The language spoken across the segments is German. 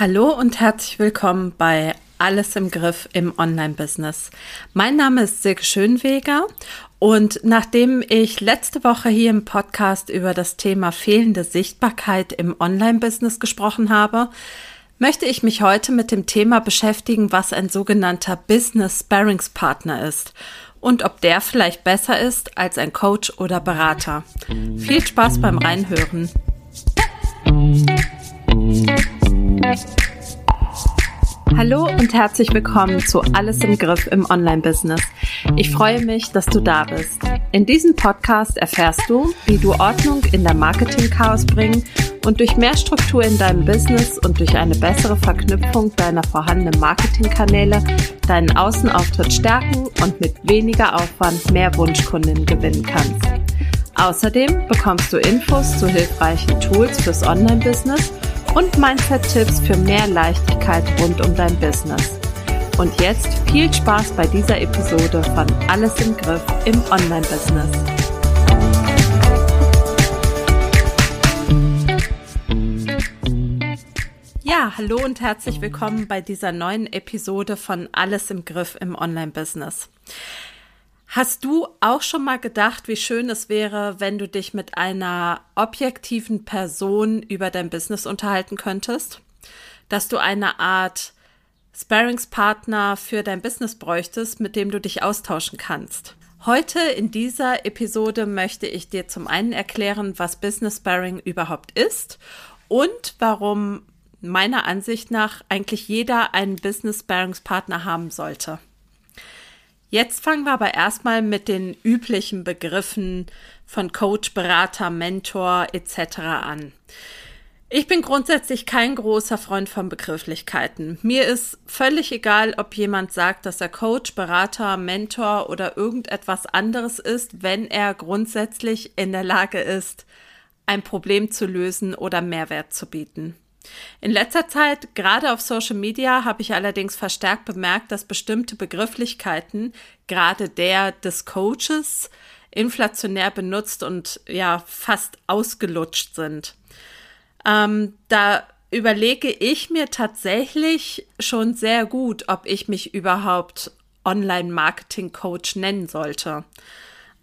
Hallo und herzlich willkommen bei Alles im Griff im Online-Business. Mein Name ist Silke Schönweger und nachdem ich letzte Woche hier im Podcast über das Thema fehlende Sichtbarkeit im Online-Business gesprochen habe, möchte ich mich heute mit dem Thema beschäftigen, was ein sogenannter Business Sparringspartner ist und ob der vielleicht besser ist als ein Coach oder Berater. Viel Spaß beim Reinhören. Hallo und herzlich willkommen zu Alles im Griff im Online-Business. Ich freue mich, dass du da bist. In diesem Podcast erfährst du, wie du Ordnung in der Marketing-Chaos bringen und durch mehr Struktur in deinem Business und durch eine bessere Verknüpfung deiner vorhandenen Marketingkanäle deinen Außenauftritt stärken und mit weniger Aufwand mehr Wunschkunden gewinnen kannst. Außerdem bekommst du Infos zu hilfreichen Tools fürs Online-Business und Mindset-Tipps für mehr Leichtigkeit rund um dein Business. Und jetzt viel Spaß bei dieser Episode von Alles im Griff im Online-Business. Ja, hallo und herzlich willkommen bei dieser neuen Episode von Alles im Griff im Online-Business. Hast du auch schon mal gedacht, wie schön es wäre, wenn du dich mit einer objektiven Person über dein Business unterhalten könntest? Dass du eine Art Sparringspartner für dein Business bräuchtest, mit dem du dich austauschen kannst. Heute in dieser Episode möchte ich dir zum einen erklären, was Business Sparring überhaupt ist und warum meiner Ansicht nach eigentlich jeder einen Business Sparringspartner haben sollte. Jetzt fangen wir aber erstmal mit den üblichen Begriffen von Coach, Berater, Mentor etc. an. Ich bin grundsätzlich kein großer Freund von Begrifflichkeiten. Mir ist völlig egal, ob jemand sagt, dass er Coach, Berater, Mentor oder irgendetwas anderes ist, wenn er grundsätzlich in der Lage ist, ein Problem zu lösen oder Mehrwert zu bieten. In letzter Zeit, gerade auf Social Media, habe ich allerdings verstärkt bemerkt, dass bestimmte Begrifflichkeiten, gerade der des Coaches, inflationär benutzt und ja fast ausgelutscht sind. Ähm, da überlege ich mir tatsächlich schon sehr gut, ob ich mich überhaupt Online-Marketing-Coach nennen sollte.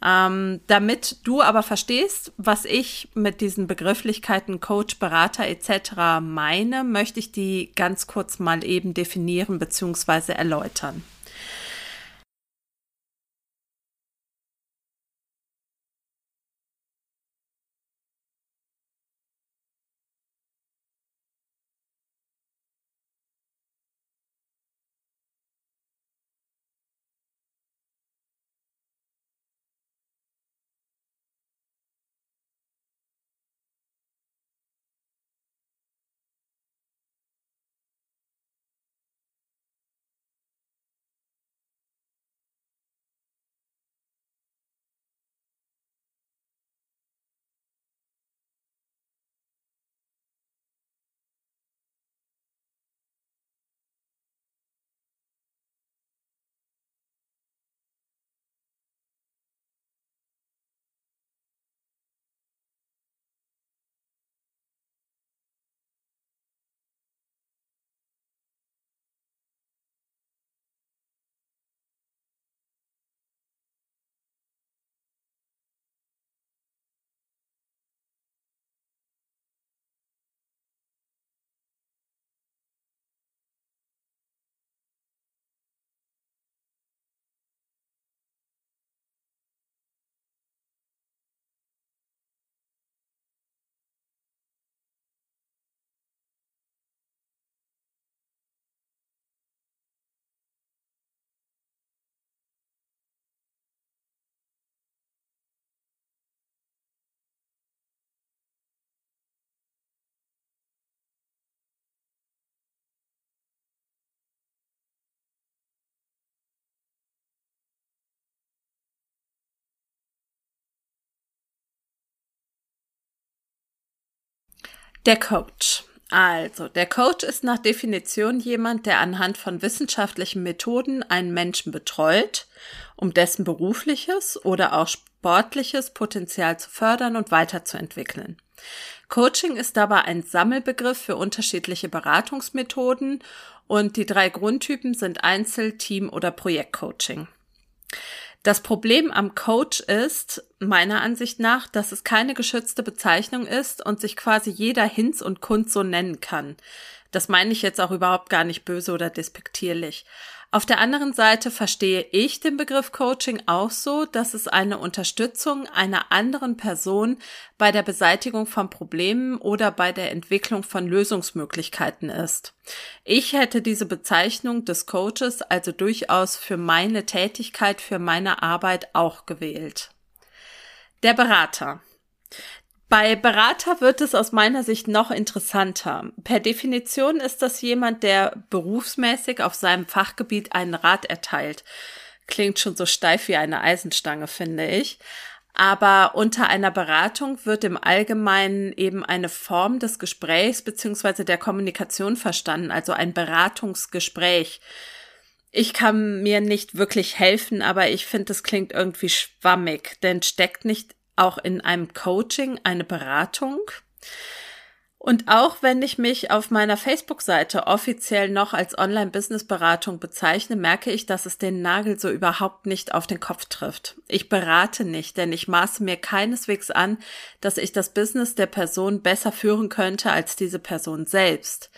Ähm, damit du aber verstehst, was ich mit diesen Begrifflichkeiten Coach, Berater etc. meine, möchte ich die ganz kurz mal eben definieren bzw. erläutern. Der Coach. Also, der Coach ist nach Definition jemand, der anhand von wissenschaftlichen Methoden einen Menschen betreut, um dessen berufliches oder auch sportliches Potenzial zu fördern und weiterzuentwickeln. Coaching ist dabei ein Sammelbegriff für unterschiedliche Beratungsmethoden und die drei Grundtypen sind Einzel-, Team- oder Projektcoaching. Das Problem am Coach ist, meiner Ansicht nach, dass es keine geschützte Bezeichnung ist und sich quasi jeder Hinz und Kunz so nennen kann. Das meine ich jetzt auch überhaupt gar nicht böse oder despektierlich. Auf der anderen Seite verstehe ich den Begriff Coaching auch so, dass es eine Unterstützung einer anderen Person bei der Beseitigung von Problemen oder bei der Entwicklung von Lösungsmöglichkeiten ist. Ich hätte diese Bezeichnung des Coaches also durchaus für meine Tätigkeit, für meine Arbeit auch gewählt. Der Berater. Bei Berater wird es aus meiner Sicht noch interessanter. Per Definition ist das jemand, der berufsmäßig auf seinem Fachgebiet einen Rat erteilt. Klingt schon so steif wie eine Eisenstange, finde ich. Aber unter einer Beratung wird im Allgemeinen eben eine Form des Gesprächs beziehungsweise der Kommunikation verstanden, also ein Beratungsgespräch. Ich kann mir nicht wirklich helfen, aber ich finde, es klingt irgendwie schwammig, denn steckt nicht auch in einem Coaching eine Beratung. Und auch wenn ich mich auf meiner Facebook-Seite offiziell noch als Online-Business-Beratung bezeichne, merke ich, dass es den Nagel so überhaupt nicht auf den Kopf trifft. Ich berate nicht, denn ich maße mir keineswegs an, dass ich das Business der Person besser führen könnte als diese Person selbst.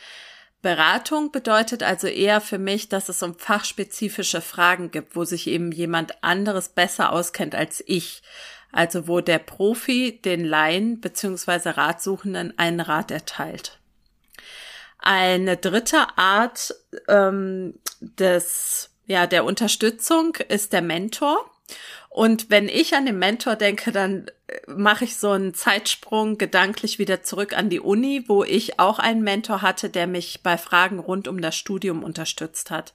Beratung bedeutet also eher für mich, dass es um fachspezifische Fragen gibt, wo sich eben jemand anderes besser auskennt als ich also wo der Profi den Laien bzw. Ratsuchenden einen Rat erteilt. Eine dritte Art ähm, des, ja, der Unterstützung ist der Mentor. Und wenn ich an den Mentor denke, dann äh, mache ich so einen Zeitsprung gedanklich wieder zurück an die Uni, wo ich auch einen Mentor hatte, der mich bei Fragen rund um das Studium unterstützt hat.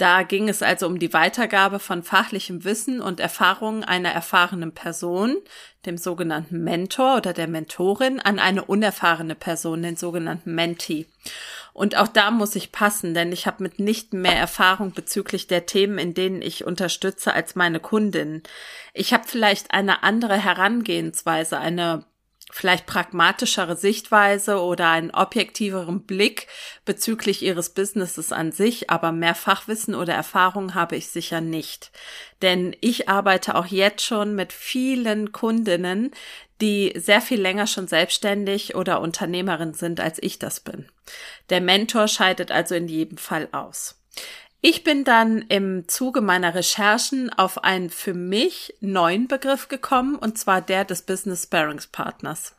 Da ging es also um die Weitergabe von fachlichem Wissen und Erfahrungen einer erfahrenen Person, dem sogenannten Mentor oder der Mentorin, an eine unerfahrene Person, den sogenannten Mentee. Und auch da muss ich passen, denn ich habe mitnichten mehr Erfahrung bezüglich der Themen, in denen ich unterstütze, als meine Kundin. Ich habe vielleicht eine andere Herangehensweise, eine vielleicht pragmatischere Sichtweise oder einen objektiveren Blick bezüglich ihres Businesses an sich, aber mehr Fachwissen oder Erfahrung habe ich sicher nicht. Denn ich arbeite auch jetzt schon mit vielen Kundinnen, die sehr viel länger schon selbstständig oder Unternehmerin sind, als ich das bin. Der Mentor scheidet also in jedem Fall aus. Ich bin dann im Zuge meiner Recherchen auf einen für mich neuen Begriff gekommen, und zwar der des Business Sparings Partners.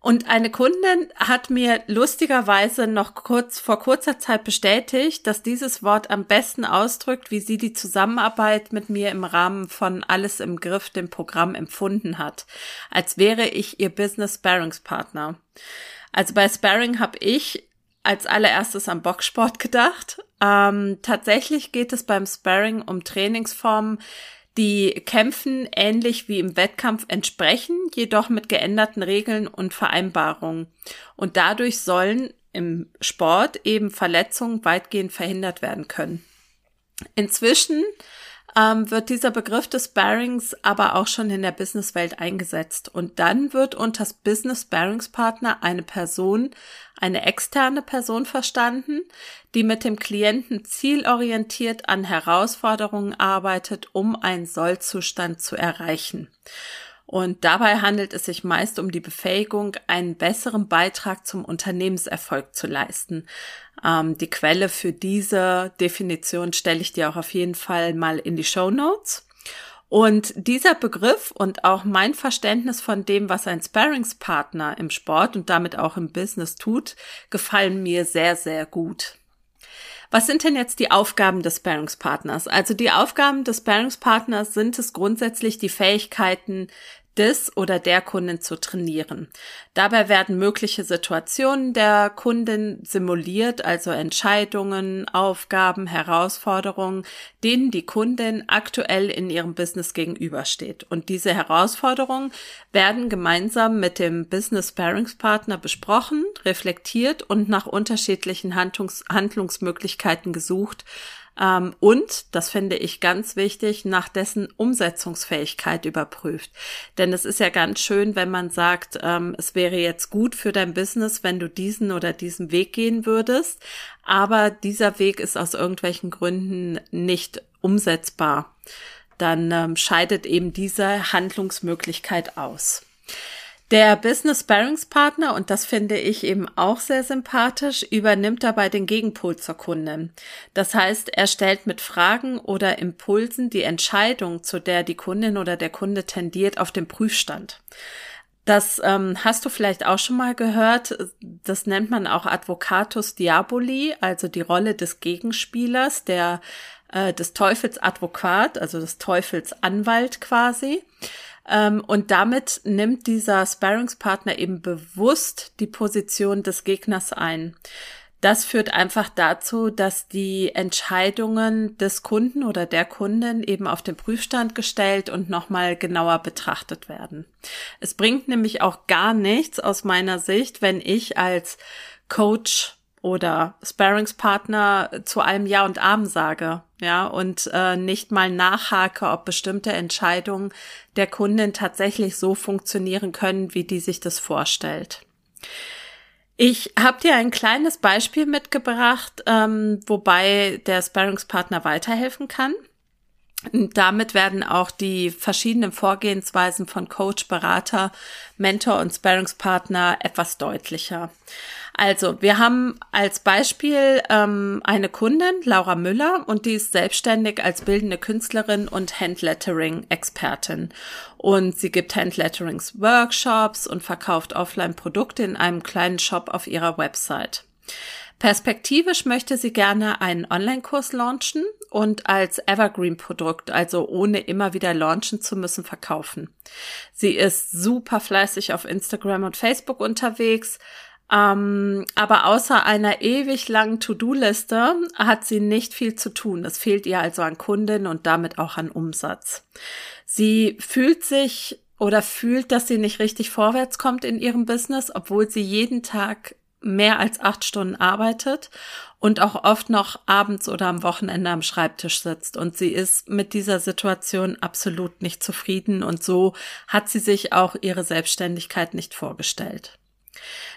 Und eine Kundin hat mir lustigerweise noch kurz vor kurzer Zeit bestätigt, dass dieses Wort am besten ausdrückt, wie sie die Zusammenarbeit mit mir im Rahmen von Alles im Griff, dem Programm, empfunden hat, als wäre ich ihr Business Sparringspartner. Also bei Sparring habe ich als allererstes am Boxsport gedacht. Ähm, tatsächlich geht es beim Sparring um Trainingsformen, die Kämpfen ähnlich wie im Wettkampf entsprechen, jedoch mit geänderten Regeln und Vereinbarungen. Und dadurch sollen im Sport eben Verletzungen weitgehend verhindert werden können. Inzwischen ähm, wird dieser Begriff des Sparings aber auch schon in der Businesswelt eingesetzt. Und dann wird unter Business Sparingspartner eine Person, eine externe Person verstanden, die mit dem Klienten zielorientiert an Herausforderungen arbeitet, um einen Sollzustand zu erreichen. Und dabei handelt es sich meist um die Befähigung, einen besseren Beitrag zum Unternehmenserfolg zu leisten. Ähm, die Quelle für diese Definition stelle ich dir auch auf jeden Fall mal in die Show Notes. Und dieser Begriff und auch mein Verständnis von dem, was ein Sparringspartner im Sport und damit auch im Business tut, gefallen mir sehr, sehr gut. Was sind denn jetzt die Aufgaben des Sparringspartners? Also die Aufgaben des Sparringspartners sind es grundsätzlich die Fähigkeiten des oder der Kundin zu trainieren. Dabei werden mögliche Situationen der Kundin simuliert, also Entscheidungen, Aufgaben, Herausforderungen, denen die Kundin aktuell in ihrem Business gegenübersteht. Und diese Herausforderungen werden gemeinsam mit dem Business Paringspartner besprochen, reflektiert und nach unterschiedlichen Handlungs Handlungsmöglichkeiten gesucht, Ähm, und, das finde ich ganz wichtig, nach dessen Umsetzungsfähigkeit überprüft. Denn es ist ja ganz schön, wenn man sagt, ähm, es wäre jetzt gut für dein Business, wenn du diesen oder diesen Weg gehen würdest. Aber dieser Weg ist aus irgendwelchen Gründen nicht umsetzbar. Dann ähm, scheidet eben diese Handlungsmöglichkeit aus. Der Business Partner, und das finde ich eben auch sehr sympathisch, übernimmt dabei den Gegenpol zur Kundin. Das heißt, er stellt mit Fragen oder Impulsen die Entscheidung, zu der die Kundin oder der Kunde tendiert, auf den Prüfstand. Das ähm, hast du vielleicht auch schon mal gehört. Das nennt man auch Advocatus Diaboli, also die Rolle des Gegenspielers, der äh, des Teufels Advokat, also des Teufels Anwalt quasi. Ähm, und damit nimmt dieser Sparringspartner eben bewusst die Position des Gegners ein. Das führt einfach dazu, dass die Entscheidungen des Kunden oder der Kundin eben auf den Prüfstand gestellt und nochmal genauer betrachtet werden. Es bringt nämlich auch gar nichts aus meiner Sicht, wenn ich als Coach oder Sparringspartner zu allem Ja und Amen sage, ja, und äh, nicht mal nachhake, ob bestimmte Entscheidungen der Kundin tatsächlich so funktionieren können, wie die sich das vorstellt. Ich habe dir ein kleines Beispiel mitgebracht, ähm, wobei der Sparringspartner weiterhelfen kann. Und damit werden auch die verschiedenen Vorgehensweisen von Coach, Berater, Mentor und Sparringspartner etwas deutlicher. Also, wir haben als Beispiel ähm, eine Kundin, Laura Müller, und die ist selbstständig als bildende Künstlerin und Handlettering-Expertin. Und sie gibt Handletterings-Workshops und verkauft Offline-Produkte in einem kleinen Shop auf ihrer Website. Perspektivisch möchte sie gerne einen Online-Kurs launchen und als Evergreen-Produkt, also ohne immer wieder launchen zu müssen, verkaufen. Sie ist super fleißig auf Instagram und Facebook unterwegs, ähm, aber außer einer ewig langen To-Do-Liste hat sie nicht viel zu tun. Es fehlt ihr also an Kunden und damit auch an Umsatz. Sie fühlt sich oder fühlt, dass sie nicht richtig vorwärts kommt in ihrem Business, obwohl sie jeden Tag mehr als acht Stunden arbeitet und auch oft noch abends oder am Wochenende am Schreibtisch sitzt. Und sie ist mit dieser Situation absolut nicht zufrieden und so hat sie sich auch ihre Selbstständigkeit nicht vorgestellt.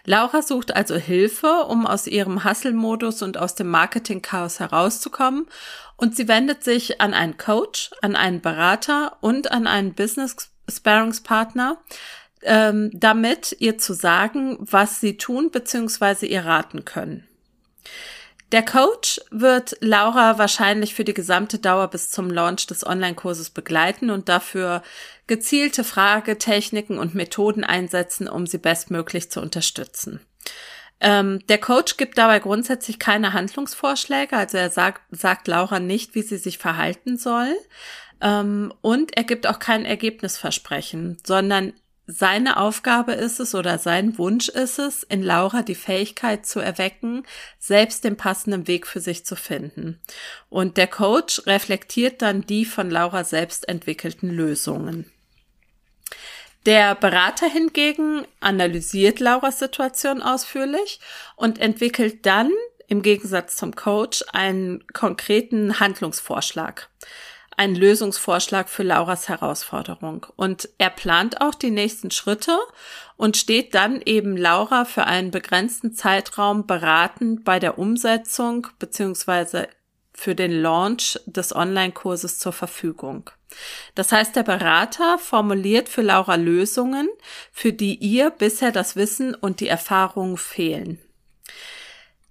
Laura sucht also Hilfe, um aus ihrem Hustle-Modus und aus dem Marketing-Chaos herauszukommen und sie wendet sich an einen Coach, an einen Berater und an einen Business-Sparringspartner, ähm, damit ihr zu sagen, was sie tun bzw. ihr raten können. Der Coach wird Laura wahrscheinlich für die gesamte Dauer bis zum Launch des Online-Kurses begleiten und dafür gezielte Fragetechniken und Methoden einsetzen, um sie bestmöglich zu unterstützen. Ähm, der Coach gibt dabei grundsätzlich keine Handlungsvorschläge, also er sagt, sagt Laura nicht, wie sie sich verhalten soll. Ähm, und er gibt auch kein Ergebnisversprechen, sondern seine Aufgabe ist es oder sein Wunsch ist es, in Laura die Fähigkeit zu erwecken, selbst den passenden Weg für sich zu finden. Und der Coach reflektiert dann die von Laura selbst entwickelten Lösungen. Der Berater hingegen analysiert Lauras Situation ausführlich und entwickelt dann im Gegensatz zum Coach einen konkreten Handlungsvorschlag einen Lösungsvorschlag für Lauras Herausforderung. Und er plant auch die nächsten Schritte und steht dann eben Laura für einen begrenzten Zeitraum beratend bei der Umsetzung beziehungsweise für den Launch des Online-Kurses zur Verfügung. Das heißt, der Berater formuliert für Laura Lösungen, für die ihr bisher das Wissen und die Erfahrungen fehlen.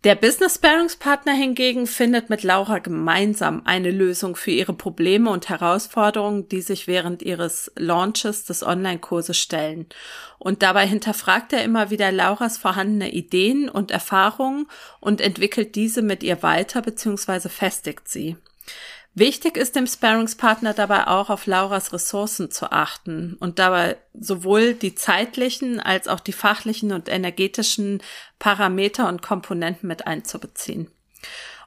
Der Business Partner hingegen findet mit Laura gemeinsam eine Lösung für ihre Probleme und Herausforderungen, die sich während ihres Launches des Online-Kurses stellen. Und dabei hinterfragt er immer wieder Lauras vorhandene Ideen und Erfahrungen und entwickelt diese mit ihr weiter bzw. festigt sie. Wichtig ist dem Sparringspartner dabei auch auf Lauras Ressourcen zu achten und dabei sowohl die zeitlichen als auch die fachlichen und energetischen Parameter und Komponenten mit einzubeziehen.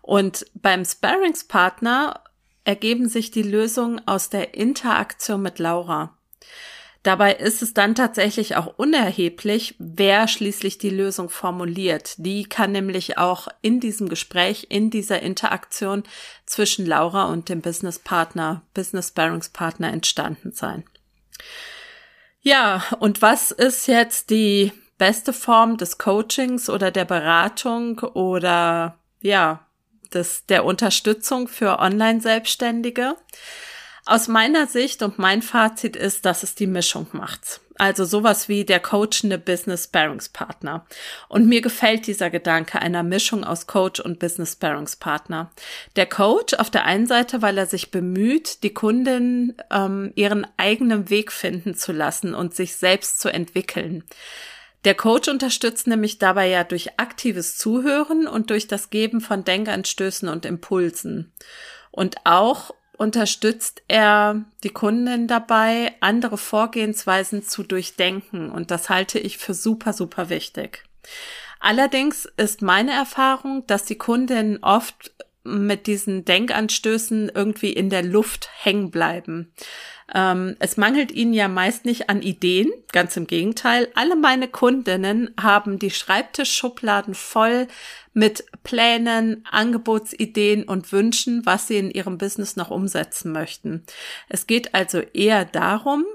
Und beim Sparringspartner ergeben sich die Lösungen aus der Interaktion mit Laura. Dabei ist es dann tatsächlich auch unerheblich, wer schließlich die Lösung formuliert. Die kann nämlich auch in diesem Gespräch, in dieser Interaktion zwischen Laura und dem Businesspartner, Business Bearingspartner entstanden sein. Ja, und was ist jetzt die beste Form des Coachings oder der Beratung oder ja, des, der Unterstützung für Online-Selbstständige? Aus meiner Sicht und mein Fazit ist, dass es die Mischung macht. Also sowas wie der coachende Business Partner. Und mir gefällt dieser Gedanke einer Mischung aus Coach und Business Partner. Der Coach auf der einen Seite, weil er sich bemüht, die Kundin ähm, ihren eigenen Weg finden zu lassen und sich selbst zu entwickeln. Der Coach unterstützt nämlich dabei ja durch aktives Zuhören und durch das Geben von Denkanstößen und Impulsen. Und auch unterstützt er die Kundin dabei, andere Vorgehensweisen zu durchdenken. Und das halte ich für super, super wichtig. Allerdings ist meine Erfahrung, dass die Kundinnen oft mit diesen Denkanstößen irgendwie in der Luft hängen bleiben. Ähm, es mangelt ihnen ja meist nicht an Ideen, ganz im Gegenteil. Alle meine Kundinnen haben die Schreibtischschubladen voll mit Plänen, Angebotsideen und Wünschen, was sie in ihrem Business noch umsetzen möchten. Es geht also eher darum,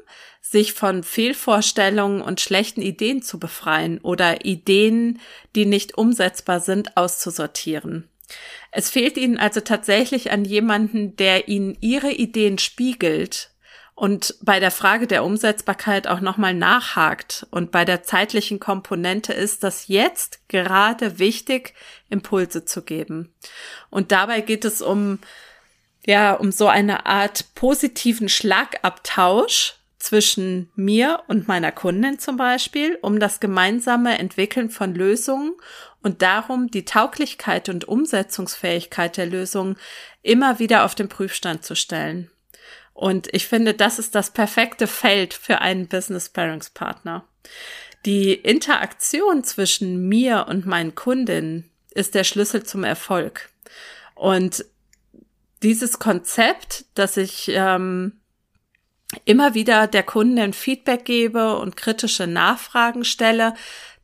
sich von Fehlvorstellungen und schlechten Ideen zu befreien oder Ideen, die nicht umsetzbar sind, auszusortieren. Es fehlt ihnen also tatsächlich an jemanden, der ihnen ihre Ideen spiegelt und bei der Frage der Umsetzbarkeit auch nochmal nachhakt. Und bei der zeitlichen Komponente ist das jetzt gerade wichtig, Impulse zu geben. Und dabei geht es um, ja, um so eine Art positiven Schlagabtausch zwischen mir und meiner Kundin zum Beispiel, um das gemeinsame Entwickeln von Lösungen und darum, die Tauglichkeit und Umsetzungsfähigkeit der Lösungen immer wieder auf den Prüfstand zu stellen. Und ich finde, das ist das perfekte Feld für einen Business Pairings Partner. Die Interaktion zwischen mir und meinen Kundinnen ist der Schlüssel zum Erfolg. Und dieses Konzept, dass ich ähm, immer wieder der Kundin Feedback gebe und kritische Nachfragen stelle,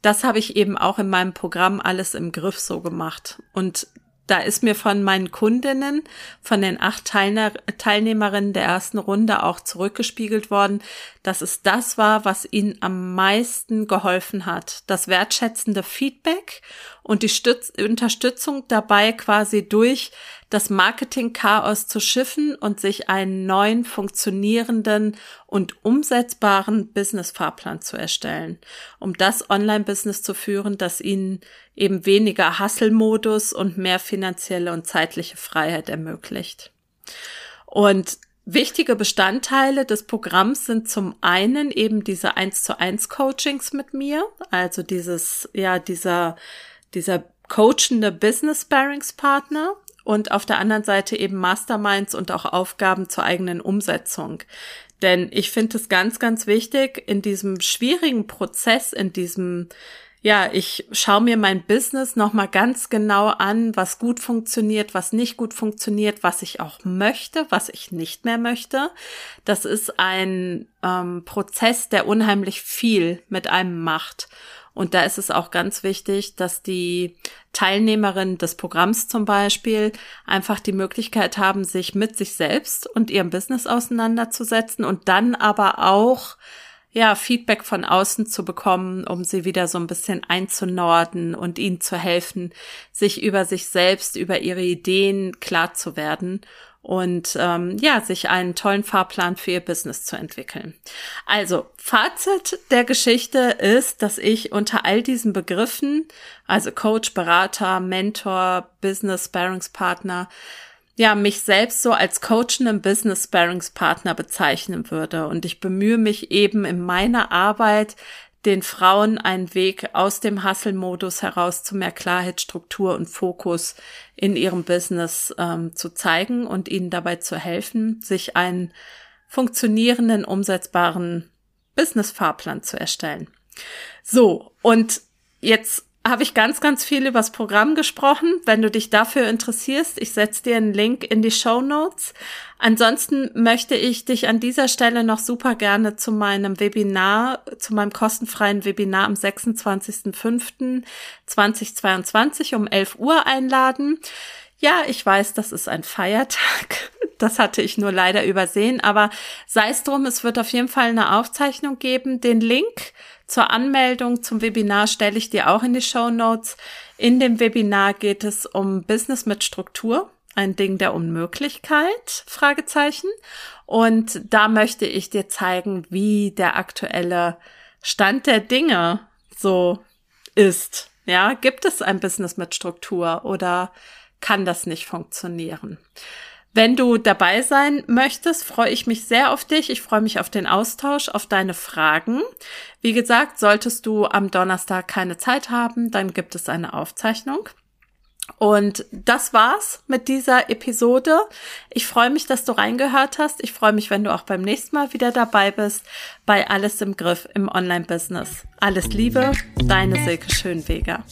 das habe ich eben auch in meinem Programm alles im Griff so gemacht. Und da ist mir von meinen Kundinnen, von den acht Teilnehmerinnen der ersten Runde auch zurückgespiegelt worden, dass es das war, was ihnen am meisten geholfen hat. Das wertschätzende Feedback und die Stütz Unterstützung dabei quasi durch das Marketing-Chaos zu schiffen und sich einen neuen, funktionierenden und umsetzbaren Business-Fahrplan zu erstellen, um das Online-Business zu führen, das ihnen eben weniger Hustle-Modus und mehr finanzielle und zeitliche Freiheit ermöglicht. Und Wichtige Bestandteile des Programms sind zum einen eben diese 1 zu 1 Coachings mit mir, also dieses, ja, dieser, dieser coachende Business Sparringspartner und auf der anderen Seite eben Masterminds und auch Aufgaben zur eigenen Umsetzung. Denn ich finde es ganz, ganz wichtig, in diesem schwierigen Prozess, in diesem, ja, ich schaue mir mein Business nochmal ganz genau an, was gut funktioniert, was nicht gut funktioniert, was ich auch möchte, was ich nicht mehr möchte. Das ist ein ähm, Prozess, der unheimlich viel mit einem macht. Und da ist es auch ganz wichtig, dass die Teilnehmerinnen des Programms zum Beispiel einfach die Möglichkeit haben, sich mit sich selbst und ihrem Business auseinanderzusetzen und dann aber auch ja, Feedback von außen zu bekommen, um sie wieder so ein bisschen einzunorden und ihnen zu helfen, sich über sich selbst, über ihre Ideen klar zu werden und ähm, ja, sich einen tollen Fahrplan für ihr Business zu entwickeln. Also, Fazit der Geschichte ist, dass ich unter all diesen Begriffen, also Coach, Berater, Mentor, Business Sparringspartner, ja, mich selbst so als coachenden Business Sparringspartner bezeichnen würde. Und ich bemühe mich eben in meiner Arbeit den Frauen einen Weg aus dem Hustle-Modus heraus zu mehr Klarheit, Struktur und Fokus in ihrem Business ähm, zu zeigen und ihnen dabei zu helfen, sich einen funktionierenden, umsetzbaren Business-Fahrplan zu erstellen. So, und jetzt habe ich ganz, ganz viel übers Programm gesprochen. Wenn du dich dafür interessierst, ich setze dir einen Link in die Show Notes. Ansonsten möchte ich dich an dieser Stelle noch super gerne zu meinem Webinar, zu meinem kostenfreien Webinar am 26.05.2022 um 11 Uhr einladen. Ja, ich weiß, das ist ein Feiertag. Das hatte ich nur leider übersehen, aber sei es drum, es wird auf jeden Fall eine Aufzeichnung geben. Den Link zur Anmeldung zum Webinar stelle ich dir auch in die Show Notes. In dem Webinar geht es um Business mit Struktur, ein Ding der Unmöglichkeit, Fragezeichen. Und da möchte ich dir zeigen, wie der aktuelle Stand der Dinge so ist. Ja, gibt es ein Business mit Struktur oder kann das nicht funktionieren? Wenn du dabei sein möchtest, freue ich mich sehr auf dich. Ich freue mich auf den Austausch, auf deine Fragen. Wie gesagt, solltest du am Donnerstag keine Zeit haben, dann gibt es eine Aufzeichnung. Und das war's mit dieser Episode. Ich freue mich, dass du reingehört hast. Ich freue mich, wenn du auch beim nächsten Mal wieder dabei bist bei Alles im Griff im Online-Business. Alles Liebe, deine Silke Schönweger.